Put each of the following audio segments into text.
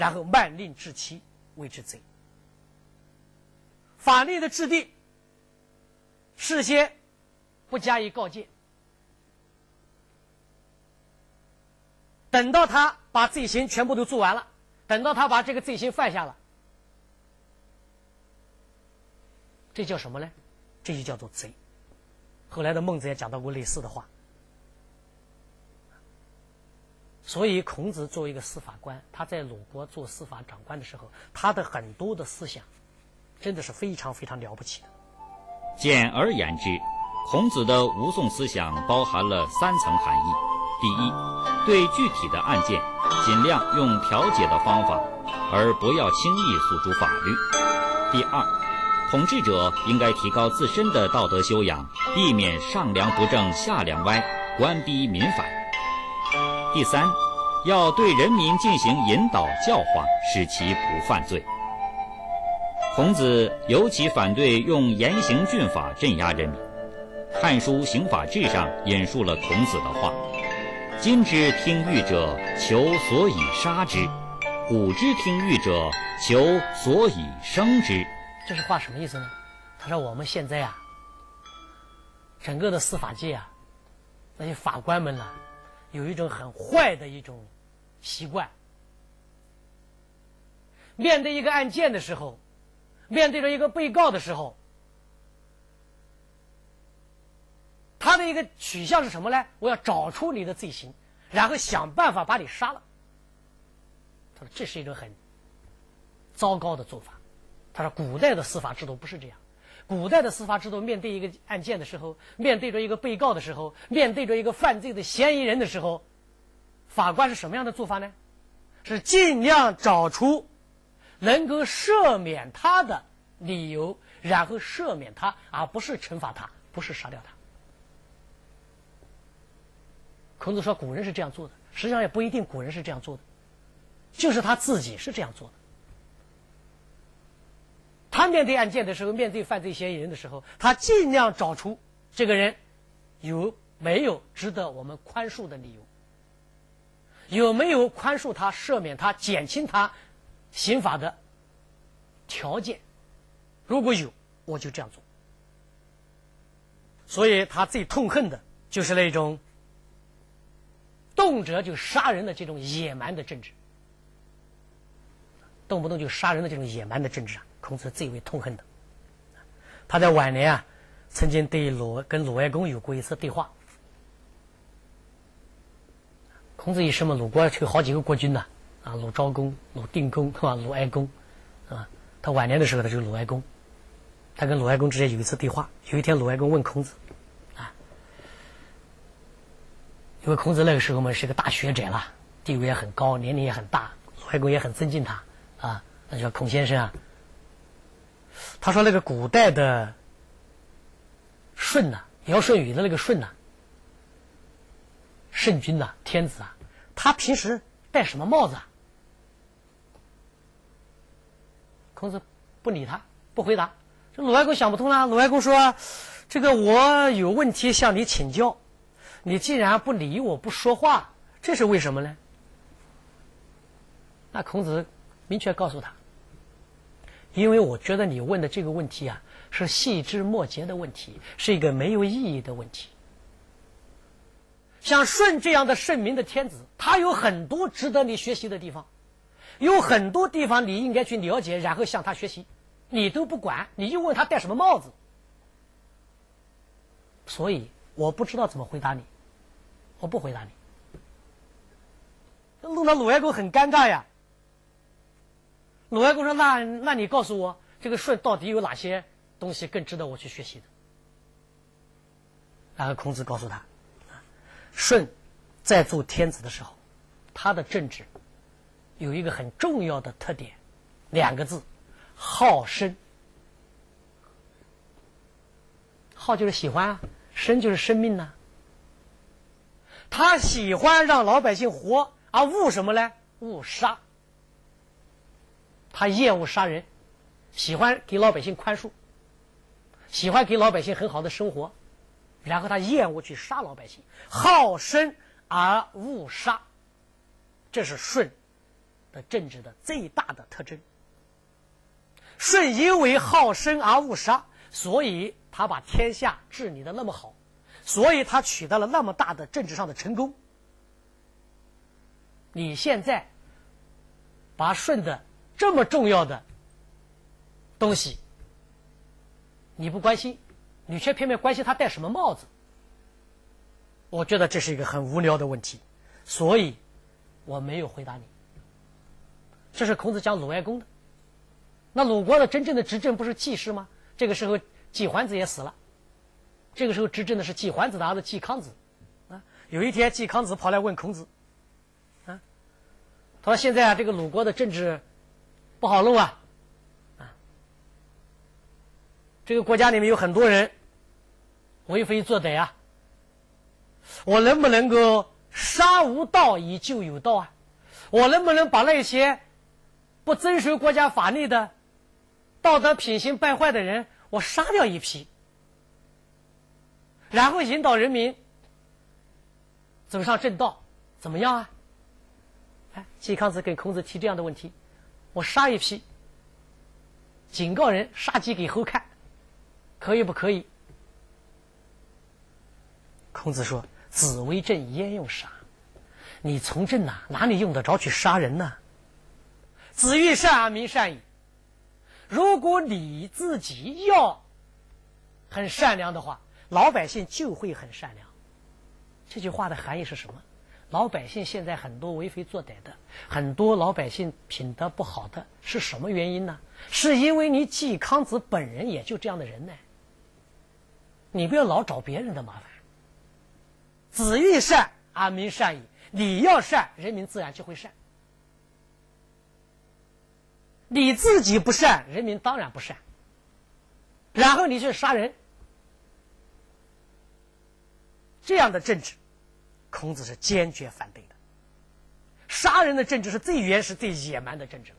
然后慢令治其，谓之贼。法律的制定，事先不加以告诫，等到他把罪行全部都做完了，等到他把这个罪行犯下了，这叫什么呢？这就叫做贼。后来的孟子也讲到过类似的话。所以，孔子作为一个司法官，他在鲁国做司法长官的时候，他的很多的思想，真的是非常非常了不起的。简而言之，孔子的吴宋思想包含了三层含义：第一，对具体的案件，尽量用调解的方法，而不要轻易诉诸法律；第二，统治者应该提高自身的道德修养，避免上梁不正下梁歪，官逼民反。第三，要对人民进行引导教化，使其不犯罪。孔子尤其反对用严刑峻法镇压人民，《汉书·刑法志》上引述了孔子的话：“今之听狱者，求所以杀之；古之听狱者，求所以生之。”这是话什么意思呢？他说我们现在啊，整个的司法界啊，那些法官们呢？有一种很坏的一种习惯，面对一个案件的时候，面对着一个被告的时候，他的一个取向是什么呢？我要找出你的罪行，然后想办法把你杀了。他说这是一种很糟糕的做法。他说古代的司法制度不是这样。古代的司法制度，面对一个案件的时候，面对着一个被告的时候，面对着一个犯罪的嫌疑人的时候，法官是什么样的做法呢？是尽量找出能够赦免他的理由，然后赦免他，而不是惩罚他，不是杀掉他。孔子说，古人是这样做的，实际上也不一定，古人是这样做的，就是他自己是这样做的。他面对案件的时候，面对犯罪嫌疑人的时候，他尽量找出这个人有没有值得我们宽恕的理由，有没有宽恕他、赦免他、减轻他刑法的条件。如果有，我就这样做。所以他最痛恨的就是那种动辄就杀人的这种野蛮的政治，动不动就杀人的这种野蛮的政治啊。孔子最为痛恨的，他在晚年啊，曾经对鲁跟鲁哀公有过一次对话。孔子一生嘛，鲁国有好几个国君呢，啊，鲁昭公、鲁定公是吧？鲁哀公，啊，他晚年的时候，他就是鲁哀公，他跟鲁哀公之间有一次对话。有一天，鲁哀公问孔子，啊，因为孔子那个时候嘛是个大学者了，地位也很高，年龄也很大，鲁哀公也很尊敬他，啊，那叫孔先生啊。他说：“那个古代的舜呐，尧舜禹的那个舜呐，圣君呐，天子啊，他平时戴什么帽子？”啊？”孔子不理他，不回答。这鲁哀公想不通了。鲁哀公说：“这个我有问题向你请教，你既然不理我，不说话，这是为什么呢？”那孔子明确告诉他。因为我觉得你问的这个问题啊，是细枝末节的问题，是一个没有意义的问题。像舜这样的圣明的天子，他有很多值得你学习的地方，有很多地方你应该去了解，然后向他学习，你都不管，你就问他戴什么帽子。所以我不知道怎么回答你，我不回答你，弄得鲁哀公很尴尬呀。鲁哀公说：“那那你告诉我，这个舜到底有哪些东西更值得我去学习的？”然后孔子告诉他：“舜在做天子的时候，他的政治有一个很重要的特点，两个字：好生。好就是喜欢啊，生就是生命呐。他喜欢让老百姓活，而恶什么呢？恶杀。”他厌恶杀人，喜欢给老百姓宽恕，喜欢给老百姓很好的生活，然后他厌恶去杀老百姓，好生而恶杀，这是舜的政治的最大的特征。舜因为好生而恶杀，所以他把天下治理的那么好，所以他取得了那么大的政治上的成功。你现在把舜的这么重要的东西你不关心，你却偏偏关心他戴什么帽子，我觉得这是一个很无聊的问题，所以我没有回答你。这是孔子讲鲁哀公的。那鲁国的真正的执政不是季氏吗？这个时候季桓子也死了，这个时候执政的是季桓子的儿子季康子。啊，有一天季康子跑来问孔子，啊，他说：“现在啊，这个鲁国的政治不好弄啊，啊，这个国家里面有很多人为非作歹啊，我能不能够杀无道以救有道啊？我能不能把那些不遵守国家法律的？”道德品行败坏的人，我杀掉一批，然后引导人民走上正道，怎么样啊？哎，季康子跟孔子提这样的问题：我杀一批，警告人杀鸡给猴看，可以不可以？孔子说：“子为政焉用杀？你从政呐，哪里用得着去杀人呢？子欲善而民善矣。”如果你自己要很善良的话，老百姓就会很善良。这句话的含义是什么？老百姓现在很多为非作歹的，很多老百姓品德不好的，是什么原因呢？是因为你季康子本人也就这样的人呢。你不要老找别人的麻烦。子欲善而民善矣，你要善，人民自然就会善。你自己不善，人民当然不善。然后你去杀人，这样的政治，孔子是坚决反对的。杀人的政治是最原始、最野蛮的政治了。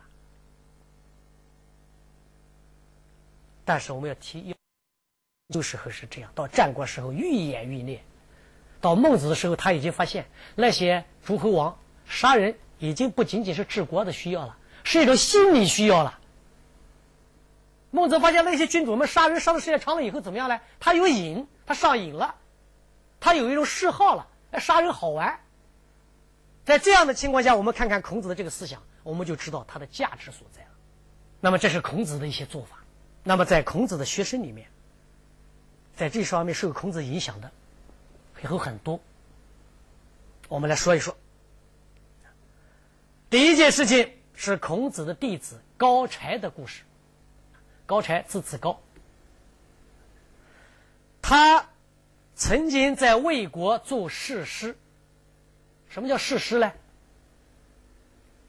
但是我们要提，旧时候是这样，到战国时候愈演愈烈，到孟子的时候，他已经发现那些诸侯王杀人已经不仅仅是治国的需要了。是一种心理需要了。孟子发现那些君主们杀人杀的时间长了以后怎么样呢？他有瘾，他上瘾了，他有一种嗜好了，杀人好玩。在这样的情况下，我们看看孔子的这个思想，我们就知道他的价值所在了。那么这是孔子的一些做法。那么在孔子的学生里面，在这方面受孔子影响的有很多。我们来说一说。第一件事情。是孔子的弟子高柴的故事。高柴字子高，他曾经在魏国做士师。什么叫士师呢？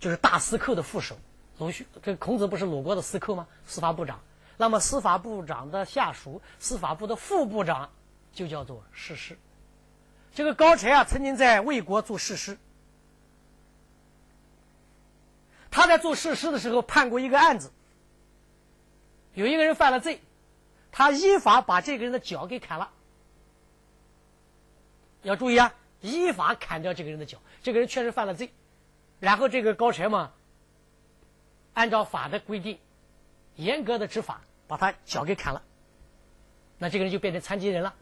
就是大司寇的副手。鲁迅，这孔子不是鲁国的司寇吗？司法部长。那么司法部长的下属，司法部的副部长就叫做士师。这个高柴啊，曾经在魏国做士师。他在做事师的时候判过一个案子，有一个人犯了罪，他依法把这个人的脚给砍了。要注意啊，依法砍掉这个人的脚。这个人确实犯了罪，然后这个高柴嘛，按照法的规定，严格的执法，把他脚给砍了。那这个人就变成残疾人了，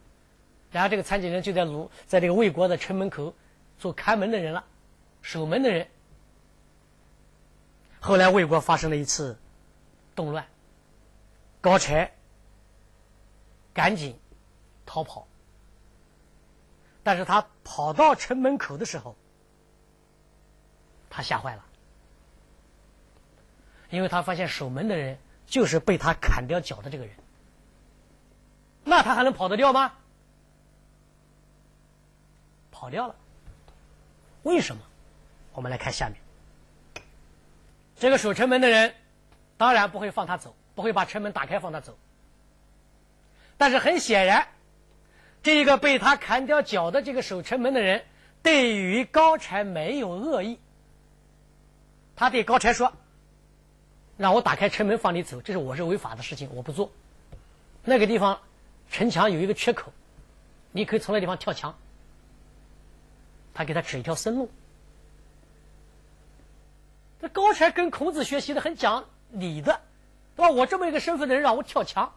然后这个残疾人就在鲁，在这个魏国的城门口做看门的人了，守门的人。后来魏国发生了一次动乱，高柴赶紧逃跑，但是他跑到城门口的时候，他吓坏了，因为他发现守门的人就是被他砍掉脚的这个人，那他还能跑得掉吗？跑掉了，为什么？我们来看下面。这个守城门的人，当然不会放他走，不会把城门打开放他走。但是很显然，这个被他砍掉脚的这个守城门的人，对于高柴没有恶意。他对高柴说：“让我打开城门放你走，这是我是违法的事情，我不做。那个地方城墙有一个缺口，你可以从那地方跳墙。”他给他指一条生路。这高柴跟孔子学习的很讲理的，对吧？我这么一个身份的人让我跳墙，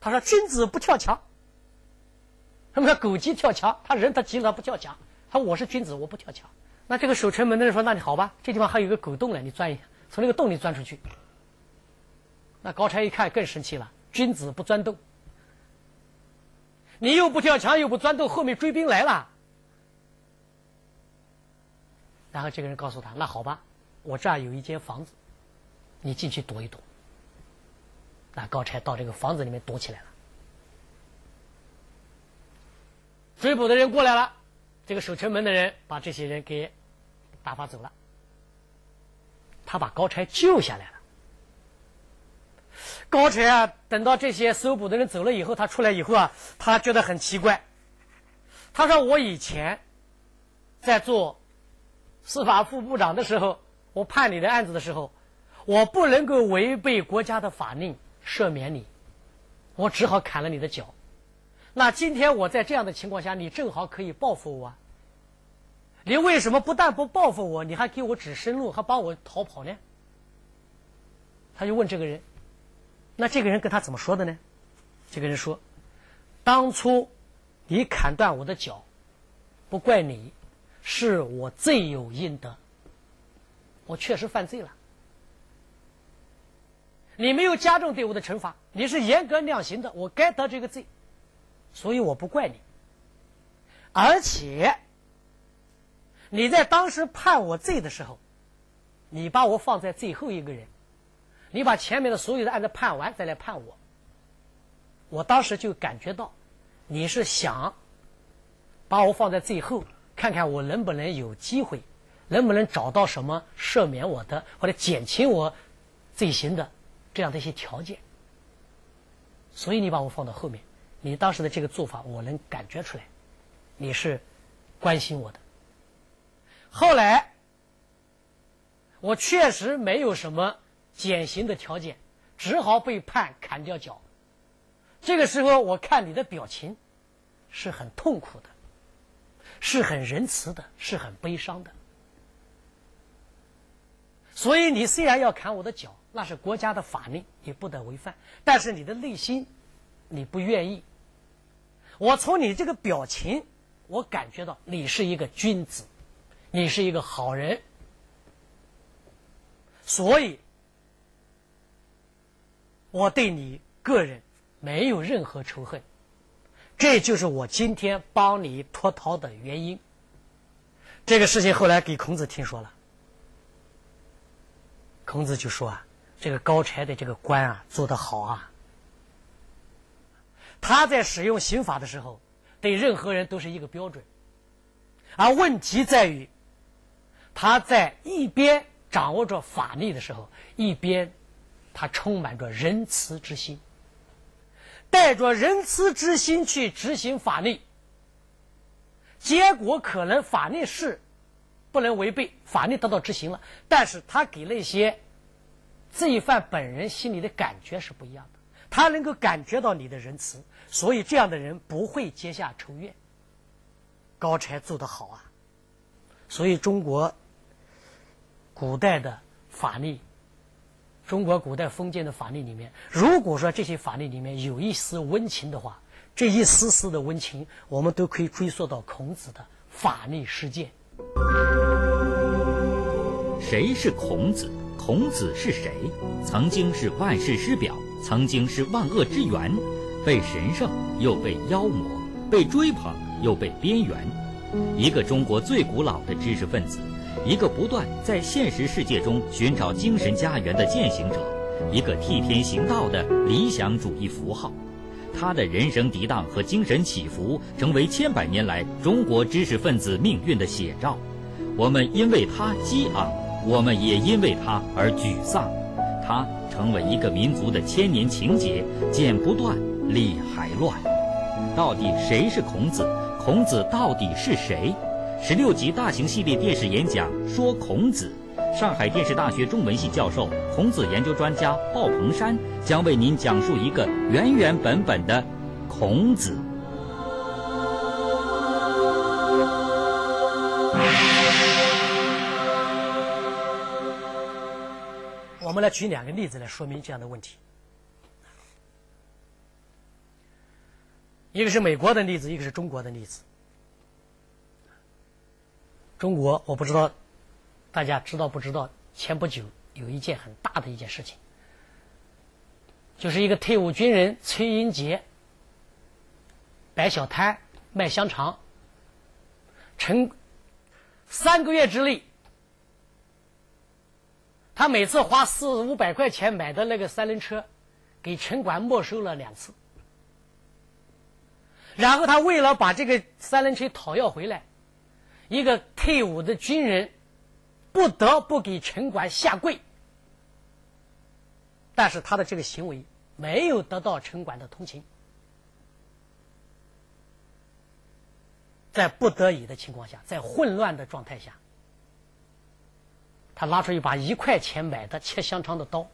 他说君子不跳墙。他们说狗急跳墙，他人他急了不跳墙。他说我是君子，我不跳墙。那这个守城门的人说：“那你好吧，这地方还有个狗洞呢，你钻一下，从那个洞里钻出去。”那高柴一看更生气了：“君子不钻洞，你又不跳墙又不钻洞，后面追兵来了。”然后这个人告诉他：“那好吧，我这儿有一间房子，你进去躲一躲。”那高柴到这个房子里面躲起来了。追捕的人过来了。这个守城门的人把这些人给打发走了，他把高柴救下来了。高柴啊，等到这些搜捕的人走了以后，他出来以后啊，他觉得很奇怪。他说：“我以前在做司法副部长的时候，我判你的案子的时候，我不能够违背国家的法令赦免你，我只好砍了你的脚。”那今天我在这样的情况下，你正好可以报复我。你为什么不但不报复我，你还给我指生路，还帮我逃跑呢？他就问这个人，那这个人跟他怎么说的呢？这个人说：“当初你砍断我的脚，不怪你，是我罪有应得。我确实犯罪了，你没有加重对我的惩罚，你是严格量刑的，我该得这个罪。”所以我不怪你，而且你在当时判我罪的时候，你把我放在最后一个人，你把前面的所有的案子判完再来判我，我当时就感觉到你是想把我放在最后，看看我能不能有机会，能不能找到什么赦免我的或者减轻我罪行的这样的一些条件，所以你把我放到后面。你当时的这个做法，我能感觉出来，你是关心我的。后来，我确实没有什么减刑的条件，只好被判砍掉脚。这个时候，我看你的表情是很痛苦的，是很仁慈的，是很悲伤的。所以，你虽然要砍我的脚，那是国家的法令，你不得违反。但是，你的内心，你不愿意。我从你这个表情，我感觉到你是一个君子，你是一个好人，所以我对你个人没有任何仇恨，这就是我今天帮你脱逃的原因。这个事情后来给孔子听说了，孔子就说啊，这个高柴的这个官啊做得好啊。他在使用刑法的时候，对任何人都是一个标准，而问题在于，他在一边掌握着法律的时候，一边他充满着仁慈之心，带着仁慈之心去执行法律，结果可能法律是不能违背，法律得到执行了，但是他给那些罪犯本人心里的感觉是不一样的。他能够感觉到你的仁慈，所以这样的人不会结下仇怨。高柴做得好啊！所以中国古代的法律，中国古代封建的法律里面，如果说这些法律里面有一丝温情的话，这一丝丝的温情，我们都可以追溯到孔子的法律实践。谁是孔子？孔子是谁？曾经是万世师表。曾经是万恶之源，被神圣又被妖魔，被追捧又被边缘。一个中国最古老的知识分子，一个不断在现实世界中寻找精神家园的践行者，一个替天行道的理想主义符号。他的人生涤荡和精神起伏，成为千百年来中国知识分子命运的写照。我们因为他激昂，我们也因为他而沮丧。他。成为一个民族的千年情节，剪不断，理还乱。到底谁是孔子？孔子到底是谁？十六集大型系列电视演讲说孔子。上海电视大学中文系教授、孔子研究专家鲍鹏山将为您讲述一个原原本本的孔子。我们来举两个例子来说明这样的问题。一个是美国的例子，一个是中国的例子。中国，我不知道大家知道不知道？前不久有一件很大的一件事情，就是一个退伍军人崔英杰摆小摊卖香肠，成三个月之内，他每次花四五百块钱买的那个三轮车，给城管没收了两次。然后他为了把这个三轮车讨要回来，一个退伍的军人不得不给城管下跪。但是他的这个行为没有得到城管的同情，在不得已的情况下，在混乱的状态下，他拿出一把一块钱买的切香肠的刀。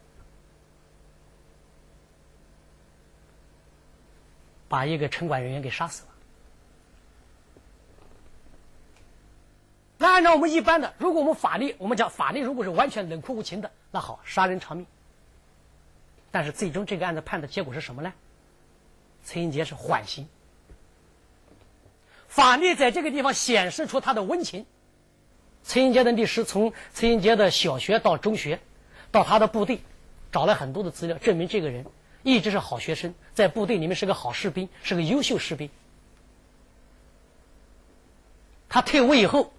把一个城管人员给杀死了。那按照我们一般的，如果我们法律，我们讲法律如果是完全冷酷无情的，那好，杀人偿命。但是最终这个案子判的结果是什么呢？崔英杰是缓刑。法律在这个地方显示出他的温情。崔英杰的律师从崔英杰的小学到中学，到他的部队，找了很多的资料，证明这个人。一直是好学生，在部队里面是个好士兵，是个优秀士兵。他退伍以后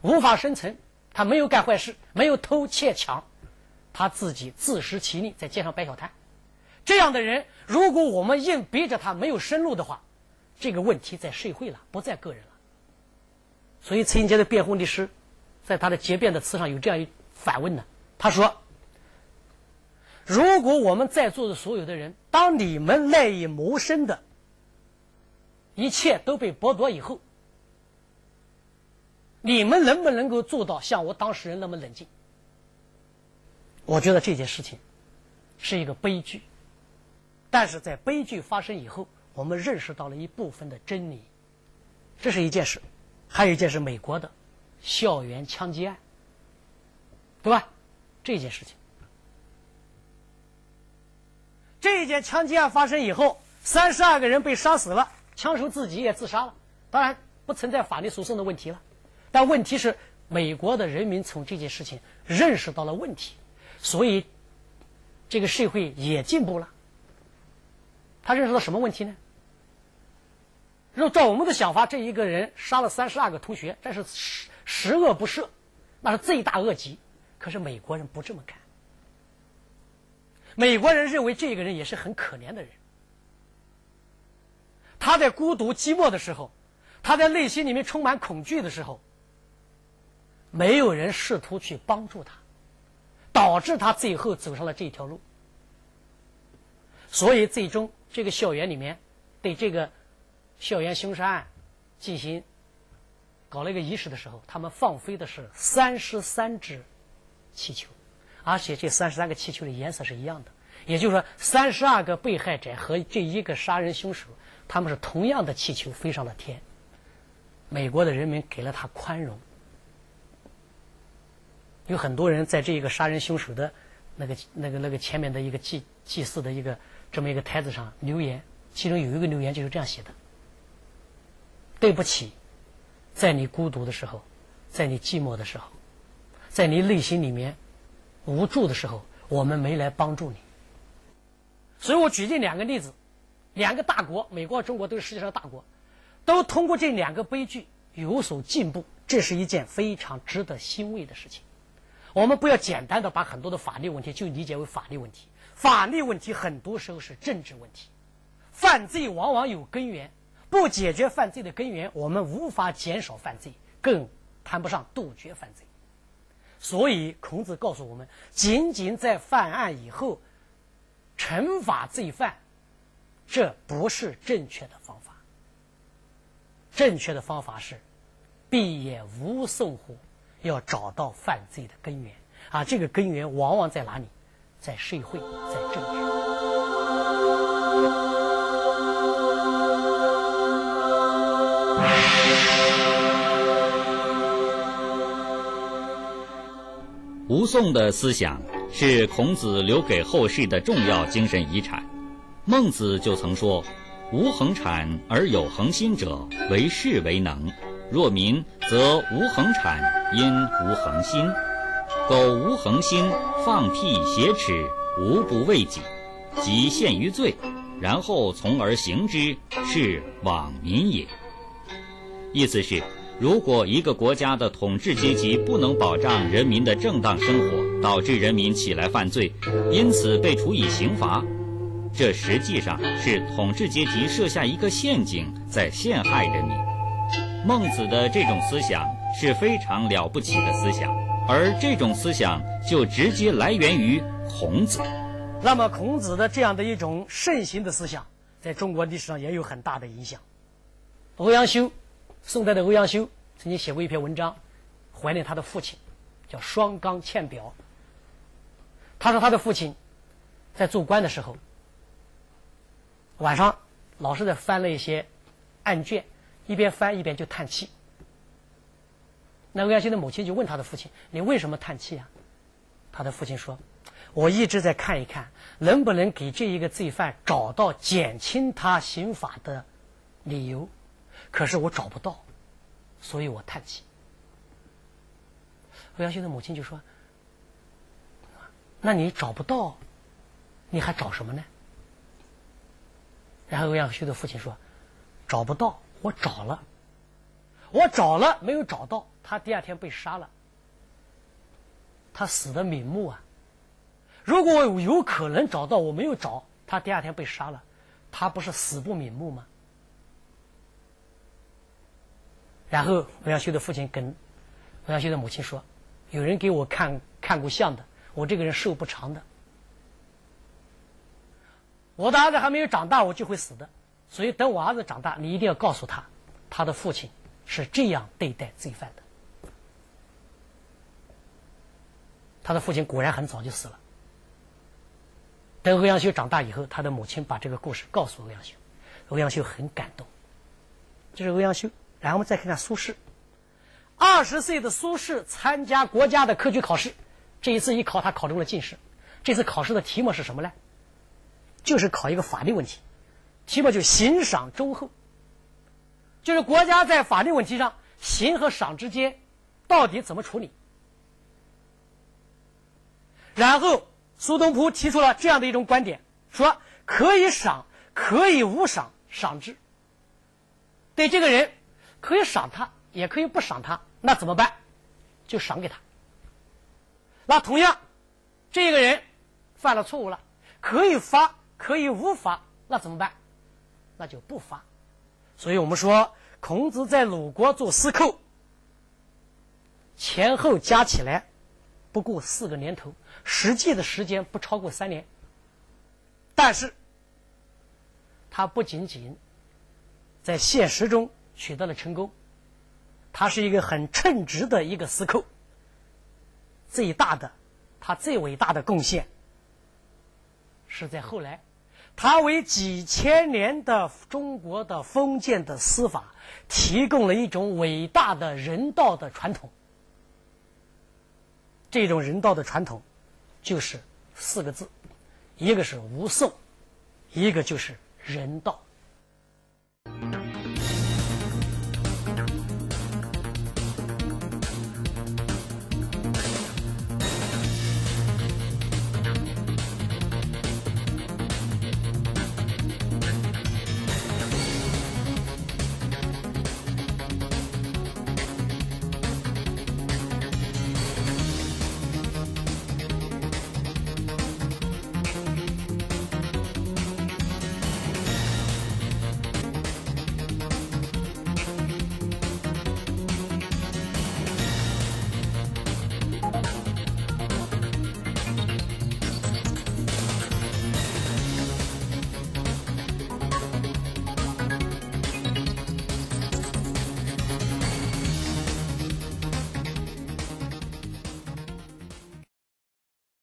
无法生存，他没有干坏事，没有偷窃抢，他自己自食其力，在街上摆小摊。这样的人，如果我们硬逼着他没有生路的话，这个问题在社会了，不在个人了。所以，崔英杰的辩护律师在他的结辩的词上有这样一反问呢，他说。如果我们在座的所有的人，当你们赖以谋生的一切都被剥夺以后，你们能不能够做到像我当事人那么冷静？我觉得这件事情是一个悲剧，但是在悲剧发生以后，我们认识到了一部分的真理，这是一件事。还有一件是美国的校园枪击案，对吧？这件事情。这一件枪击案发生以后，三十二个人被杀死了，枪手自己也自杀了。当然不存在法律诉讼的问题了，但问题是美国的人民从这件事情认识到了问题，所以这个社会也进步了。他认识到什么问题呢？如果照我们的想法，这一个人杀了三十二个同学，这是十恶不赦，那是罪大恶极。可是美国人不这么干。美国人认为这个人也是很可怜的人。他在孤独寂寞的时候，他在内心里面充满恐惧的时候，没有人试图去帮助他，导致他最后走上了这条路。所以，最终这个校园里面对这个校园凶杀案进行搞了一个仪式的时候，他们放飞的是三十三只气球。而且这三十三个气球的颜色是一样的，也就是说，三十二个被害者和这一个杀人凶手，他们是同样的气球飞上了天。美国的人民给了他宽容。有很多人在这一个杀人凶手的那个、那个、那个前面的一个祭祭祀的一个这么一个台子上留言，其中有一个留言就是这样写的：“对不起，在你孤独的时候，在你寂寞的时候，在你内心里面。”无助的时候，我们没来帮助你。所以我举这两个例子，两个大国，美国中国都是世界上大国，都通过这两个悲剧有所进步，这是一件非常值得欣慰的事情。我们不要简单的把很多的法律问题就理解为法律问题，法律问题很多时候是政治问题。犯罪往往有根源，不解决犯罪的根源，我们无法减少犯罪，更谈不上杜绝犯罪。所以，孔子告诉我们：仅仅在犯案以后惩罚罪犯，这不是正确的方法。正确的方法是“必也无讼乎”，要找到犯罪的根源。啊，这个根源往往在哪里？在社会，在政治。吴宋的思想是孔子留给后世的重要精神遗产。孟子就曾说：“无恒产而有恒心者，为士为能。若民，则无恒产，因无恒心。苟无恒心，放屁挟持，无不为己，即陷于罪。然后从而行之，是罔民也。”意思是。如果一个国家的统治阶级不能保障人民的正当生活，导致人民起来犯罪，因此被处以刑罚，这实际上是统治阶级设下一个陷阱，在陷害人民。孟子的这种思想是非常了不起的思想，而这种思想就直接来源于孔子。那么，孔子的这样的一种盛行的思想，在中国历史上也有很大的影响。欧阳修。宋代的欧阳修曾经写过一篇文章，怀念他的父亲，叫《双纲欠表》。他说他的父亲在做官的时候，晚上老是在翻了一些案卷，一边翻一边就叹气。那欧阳修的母亲就问他的父亲：“你为什么叹气啊？”他的父亲说：“我一直在看一看，能不能给这一个罪犯找到减轻他刑罚的理由。”可是我找不到，所以我叹气。欧阳修的母亲就说：“那你找不到，你还找什么呢？”然后欧阳修的父亲说：“找不到，我找了，我找了没有找到，他第二天被杀了，他死的瞑目啊！如果我有可能找到，我没有找，他第二天被杀了，他不是死不瞑目吗？”然后欧阳修的父亲跟欧阳修的母亲说：“有人给我看看过相的，我这个人寿不长的。我的儿子还没有长大，我就会死的。所以等我儿子长大，你一定要告诉他，他的父亲是这样对待罪犯的。他的父亲果然很早就死了。等欧阳修长大以后，他的母亲把这个故事告诉欧阳修，欧阳修很感动。这是欧阳修。”然后我们再看看苏轼，二十岁的苏轼参加国家的科举考试，这一次一考他考中了进士。这次考试的题目是什么呢？就是考一个法律问题，题目就刑赏忠厚，就是国家在法律问题上刑和赏之间到底怎么处理。然后苏东坡提出了这样的一种观点，说可以赏，可以无赏，赏之。对这个人。可以赏他，也可以不赏他，那怎么办？就赏给他。那同样，这个人犯了错误了，可以罚，可以无罚，那怎么办？那就不罚。所以我们说，孔子在鲁国做司寇，前后加起来不过四个年头，实际的时间不超过三年。但是，他不仅仅在现实中。取得了成功，他是一个很称职的一个司寇。最大的，他最伟大的贡献，是在后来，他为几千年的中国的封建的司法提供了一种伟大的人道的传统。这种人道的传统，就是四个字，一个是无讼，一个就是人道。